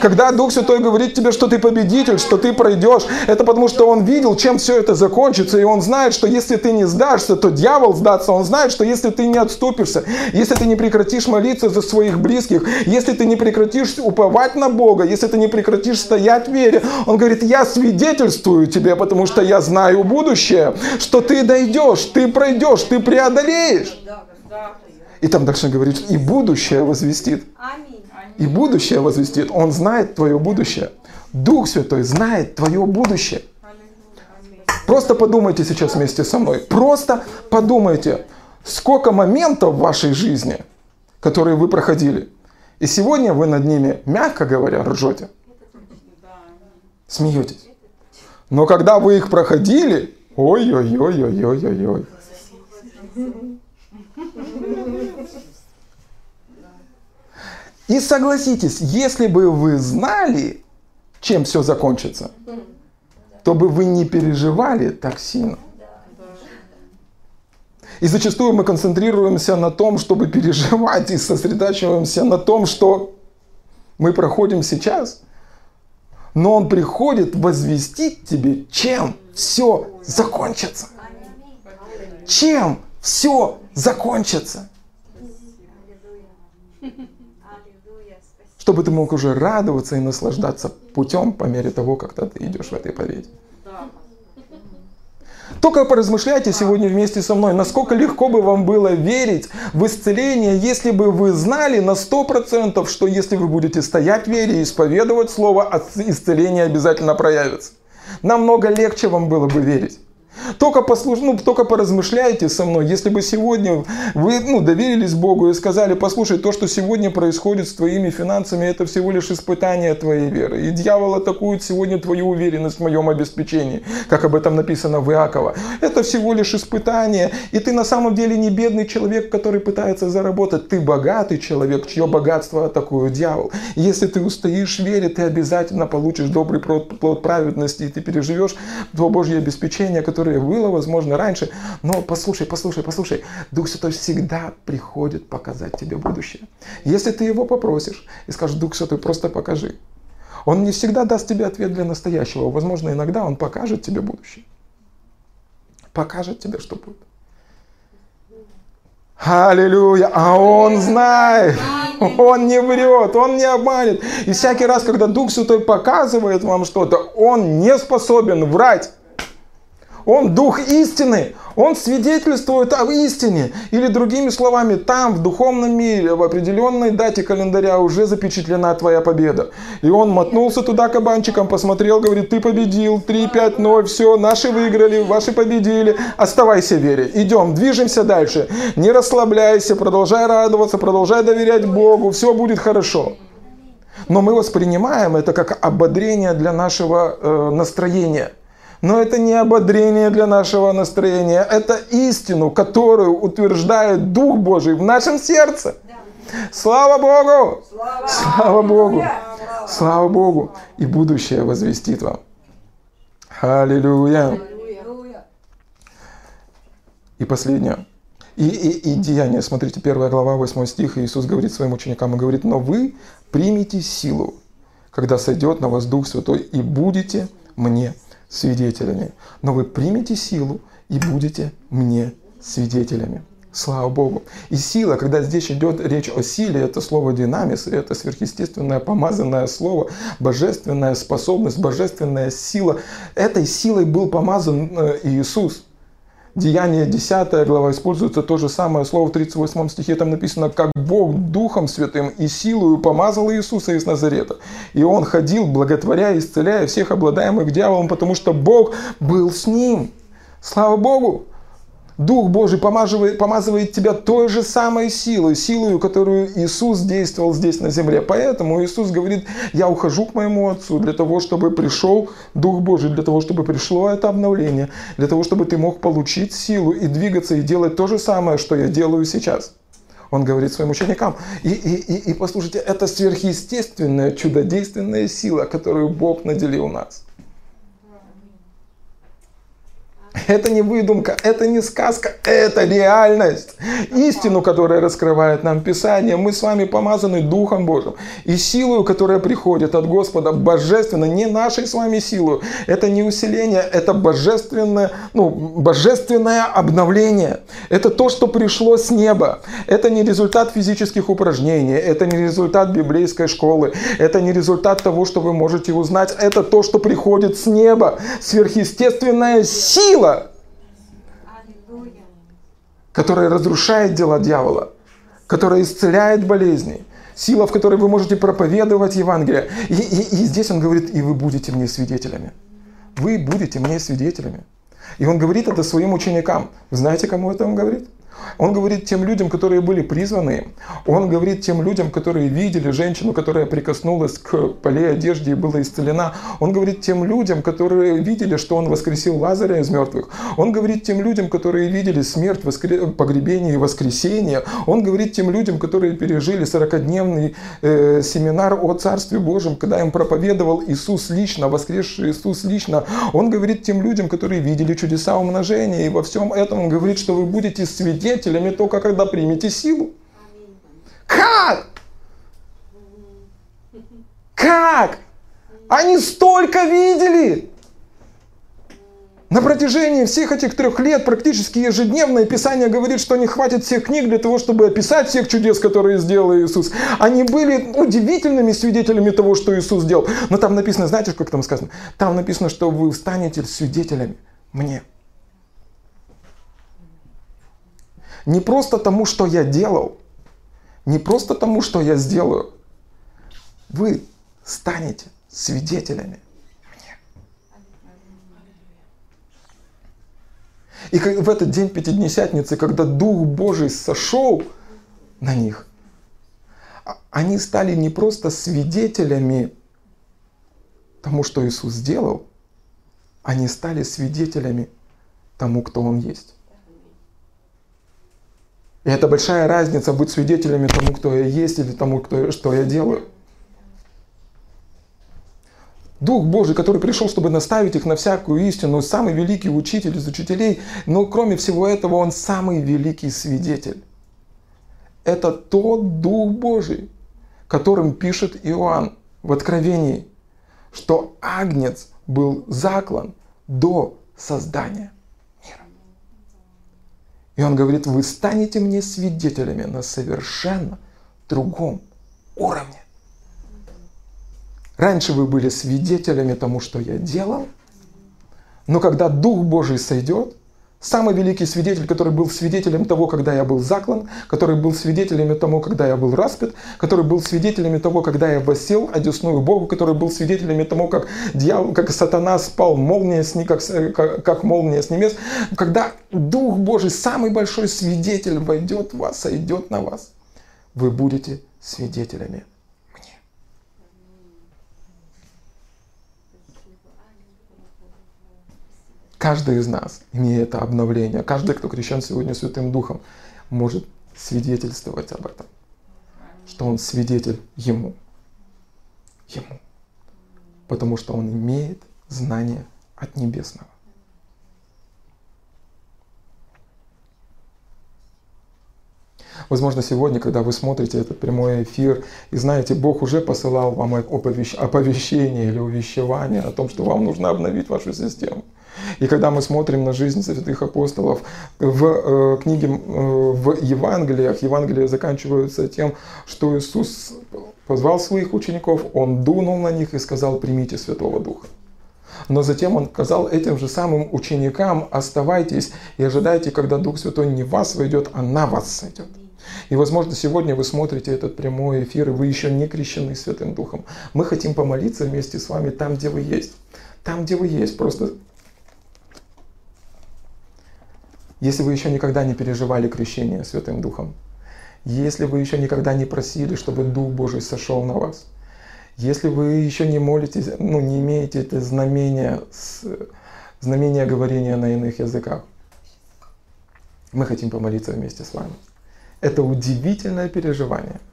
Когда Дух Святой говорит тебе, что ты победитель, что ты пройдешь, это потому что Он видел, чем все это закончится, и Он знает, что если ты не сдашься, то дьявол сдастся. Он знает, что если ты не отступишься, если ты не прекратишь молиться за своих близких, если ты не прекратишь уповать на Бога, если ты не прекратишь стоять в вере, Он говорит, я свидетельствую тебе, потому что я знаю будущее, что ты дойдешь, ты пройдешь, ты преодолеешь. И там дальше говорит, и будущее возвестит. Аминь и будущее возвестит. Он знает твое будущее. Дух Святой знает твое будущее. Просто подумайте сейчас вместе со мной. Просто подумайте, сколько моментов в вашей жизни, которые вы проходили. И сегодня вы над ними, мягко говоря, ржете. Смеетесь. Но когда вы их проходили, ой-ой-ой-ой-ой-ой-ой. И согласитесь, если бы вы знали, чем все закончится, то бы вы не переживали так сильно. И зачастую мы концентрируемся на том, чтобы переживать, и сосредотачиваемся на том, что мы проходим сейчас. Но Он приходит возвестить тебе, чем все закончится. Чем все закончится. Чтобы ты мог уже радоваться и наслаждаться путем по мере того, как ты идешь в этой победе. Только поразмышляйте сегодня вместе со мной, насколько легко бы вам было верить в исцеление, если бы вы знали на 100%, что если вы будете стоять в вере и исповедовать слово, исцеление обязательно проявится. Намного легче вам было бы верить. Только, послуш... ну, только поразмышляйте со мной, если бы сегодня вы ну, доверились Богу и сказали, послушай, то, что сегодня происходит с твоими финансами, это всего лишь испытание твоей веры. И дьявол атакует сегодня твою уверенность в моем обеспечении, как об этом написано в Иакова. Это всего лишь испытание, и ты на самом деле не бедный человек, который пытается заработать. Ты богатый человек, чье богатство атакует дьявол. Если ты устоишь в вере, ты обязательно получишь добрый плод праведности, и ты переживешь то Божье обеспечение, которое которое было, возможно, раньше. Но послушай, послушай, послушай, Дух Святой всегда приходит показать тебе будущее. Если ты его попросишь и скажешь, Дух Святой, просто покажи. Он не всегда даст тебе ответ для настоящего. Возможно, иногда он покажет тебе будущее. Покажет тебе, что будет. Аллилуйя. А он знает. Он не врет, он не обманет. И всякий раз, когда Дух Святой показывает вам что-то, он не способен врать. Он дух истины. Он свидетельствует об истине. Или другими словами, там, в духовном мире, в определенной дате календаря уже запечатлена твоя победа. И он мотнулся туда кабанчиком, посмотрел, говорит, ты победил, 3-5-0, все, наши выиграли, ваши победили. Оставайся в вере. Идем, движемся дальше. Не расслабляйся, продолжай радоваться, продолжай доверять Богу, все будет хорошо. Но мы воспринимаем это как ободрение для нашего э, настроения – но это не ободрение для нашего настроения, это истину, которую утверждает Дух Божий в нашем сердце. Слава Богу! Слава, Слава Богу! Слава Богу! И будущее возвестит вам. Аллилуйя! И последнее. И, и, и деяние, смотрите, первая глава, 8 стих, Иисус говорит своим ученикам, и говорит, но вы примите силу, когда сойдет на вас Дух Святой, и будете мне свидетелями, но вы примете силу и будете мне свидетелями. Слава Богу. И сила, когда здесь идет речь о силе, это слово динамис, это сверхъестественное помазанное слово, божественная способность, божественная сила. Этой силой был помазан э, Иисус. Деяние 10 глава используется то же самое слово в 38 стихе. Там написано, как Бог Духом Святым и силою помазал Иисуса из Назарета. И Он ходил, благотворя, исцеляя всех обладаемых дьяволом, потому что Бог был с ним. Слава Богу! Дух Божий помазывает, помазывает тебя той же самой силой, силой, которую Иисус действовал здесь на земле. Поэтому Иисус говорит, я ухожу к моему Отцу для того, чтобы пришел Дух Божий, для того, чтобы пришло это обновление, для того, чтобы ты мог получить силу и двигаться и делать то же самое, что я делаю сейчас. Он говорит своим ученикам. И, и, и, и послушайте, это сверхъестественная, чудодейственная сила, которую Бог наделил нас. Это не выдумка, это не сказка, это реальность. Истину, которая раскрывает нам Писание, мы с вами помазаны Духом Божьим. И силою, которая приходит от Господа, божественно, не нашей с вами силой. Это не усиление, это божественное, ну, божественное обновление. Это то, что пришло с неба. Это не результат физических упражнений, это не результат библейской школы, это не результат того, что вы можете узнать. Это то, что приходит с неба. Сверхъестественная сила которая разрушает дела дьявола, которая исцеляет болезни, сила, в которой вы можете проповедовать Евангелие. И, и, и здесь он говорит, и вы будете мне свидетелями. Вы будете мне свидетелями. И он говорит это своим ученикам. Знаете, кому это он говорит? Он говорит тем людям, которые были призваны. Он говорит тем людям, которые видели женщину, которая прикоснулась к полей одежде и была исцелена. Он говорит тем людям, которые видели, что он воскресил Лазаря из мертвых. Он говорит тем людям, которые видели смерть, воскр... погребение и воскресение. Он говорит тем людям, которые пережили 40-дневный э, семинар о Царстве Божьем, когда им проповедовал Иисус лично, воскресший Иисус лично. Он говорит тем людям, которые видели чудеса умножения. И во всем этом он говорит, что вы будете свидетелями свидетелями только когда примете силу. Как? Как? Они столько видели. На протяжении всех этих трех лет практически ежедневно Писание говорит, что не хватит всех книг для того, чтобы описать всех чудес, которые сделал Иисус. Они были удивительными свидетелями того, что Иисус сделал. Но там написано, знаете, как там сказано? Там написано, что вы станете свидетелями мне. Не просто тому, что я делал, не просто тому, что я сделаю. Вы станете свидетелями. И в этот день Пятидесятницы, когда Дух Божий сошел на них, а, они стали не просто свидетелями тому, что Иисус сделал, они стали свидетелями тому, кто Он есть. И это большая разница быть свидетелями тому, кто я есть, или тому, кто, что я делаю. Дух Божий, который пришел, чтобы наставить их на всякую истину, самый великий учитель из учителей, но кроме всего этого он самый великий свидетель. Это тот Дух Божий, которым пишет Иоанн в Откровении, что Агнец был заклан до создания. И он говорит, вы станете мне свидетелями на совершенно другом уровне. Раньше вы были свидетелями тому, что я делал, но когда Дух Божий сойдет, Самый великий свидетель, который был свидетелем того, когда я был заклан, который был свидетелем того, когда я был распят, который был свидетелем того, когда я восел одесную Богу, который был свидетелем того, как, дьявол, как сатана спал молния с как, как, как молния с небес. Когда Дух Божий, самый большой свидетель, войдет в вас, сойдет на вас, вы будете свидетелями Каждый из нас, имея это обновление, каждый, кто крещен сегодня Святым Духом, может свидетельствовать об этом. Что он свидетель Ему. Ему. Потому что он имеет знание от Небесного. Возможно, сегодня, когда вы смотрите этот прямой эфир, и знаете, Бог уже посылал вам оповещение или увещевание о том, что вам нужно обновить вашу систему. И когда мы смотрим на жизнь святых апостолов в э, книге, э, в Евангелиях, Евангелия заканчиваются тем, что Иисус позвал своих учеников, Он дунул на них и сказал, примите Святого Духа. Но затем он сказал этим же самым ученикам, оставайтесь и ожидайте, когда Дух Святой не вас войдет, а на вас сойдет. И, возможно, сегодня вы смотрите этот прямой эфир, и вы еще не крещены Святым Духом. Мы хотим помолиться вместе с вами там, где вы есть. Там, где вы есть. Просто Если вы еще никогда не переживали крещение Святым Духом, если вы еще никогда не просили, чтобы Дух Божий сошел на вас, если вы еще не молитесь, ну, не имеете это знамение, знамение говорения на иных языках, мы хотим помолиться вместе с вами. Это удивительное переживание –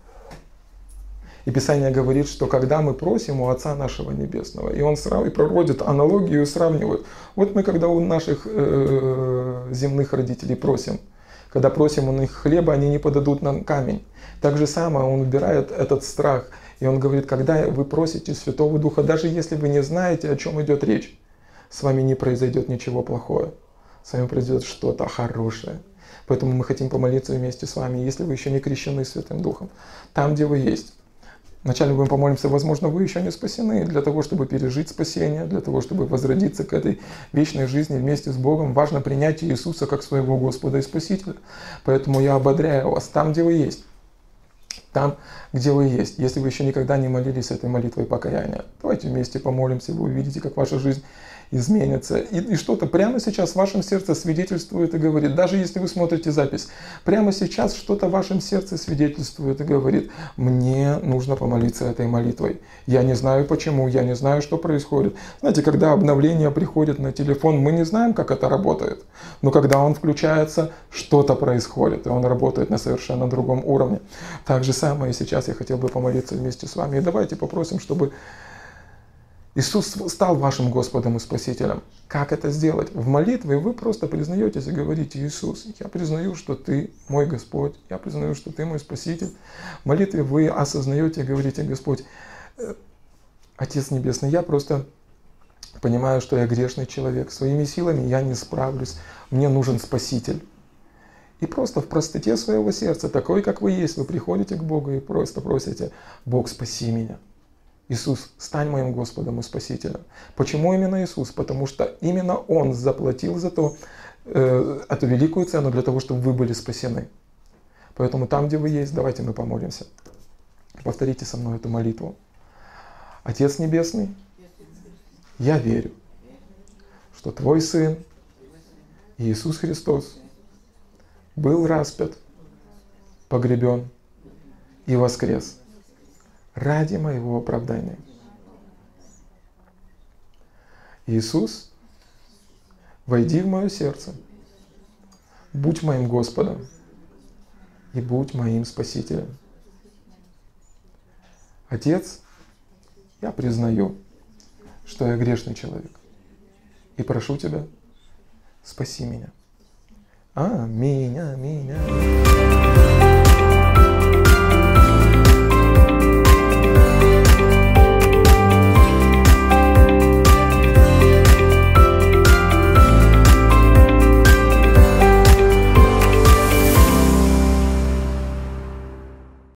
и Писание говорит, что когда мы просим у Отца нашего Небесного, и Он срав... и проводит аналогию сравнивает. Вот мы когда у наших э, земных родителей просим, когда просим у них хлеба, они не подадут нам камень. Так же самое Он убирает этот страх. И Он говорит, когда вы просите Святого Духа, даже если вы не знаете, о чем идет речь, с вами не произойдет ничего плохое. С вами произойдет что-то хорошее. Поэтому мы хотим помолиться вместе с вами, если вы еще не крещены Святым Духом. Там, где вы есть, Вначале мы помолимся, возможно, вы еще не спасены. Для того, чтобы пережить спасение, для того, чтобы возродиться к этой вечной жизни вместе с Богом, важно принять Иисуса как своего Господа и Спасителя. Поэтому я ободряю вас там, где вы есть. Там, где вы есть. Если вы еще никогда не молились этой молитвой покаяния, давайте вместе помолимся, вы увидите, как ваша жизнь изменится. И, и что-то прямо сейчас в вашем сердце свидетельствует и говорит, даже если вы смотрите запись, прямо сейчас что-то в вашем сердце свидетельствует и говорит, мне нужно помолиться этой молитвой. Я не знаю почему, я не знаю, что происходит. Знаете, когда обновление приходит на телефон, мы не знаем, как это работает. Но когда он включается, что-то происходит, и он работает на совершенно другом уровне. Так же самое и сейчас я хотел бы помолиться вместе с вами. И давайте попросим, чтобы Иисус стал вашим Господом и Спасителем. Как это сделать? В молитве вы просто признаетесь и говорите, Иисус, я признаю, что Ты мой Господь, я признаю, что Ты мой Спаситель. В молитве вы осознаете и говорите, Господь, э, Отец Небесный, я просто понимаю, что я грешный человек, своими силами я не справлюсь, мне нужен Спаситель. И просто в простоте своего сердца, такой, как вы есть, вы приходите к Богу и просто просите, Бог, спаси меня. Иисус, стань моим Господом и Спасителем. Почему именно Иисус? Потому что именно Он заплатил за то, э, эту великую цену для того, чтобы вы были спасены. Поэтому там, где вы есть, давайте мы помолимся. Повторите со мной эту молитву. Отец Небесный, я верю, что Твой Сын Иисус Христос был распят, погребен и воскрес – ради моего оправдания. Иисус, войди в мое сердце, будь моим Господом и будь моим Спасителем. Отец, я признаю, что я грешный человек. И прошу Тебя, спаси меня. Аминь, аминь, аминь.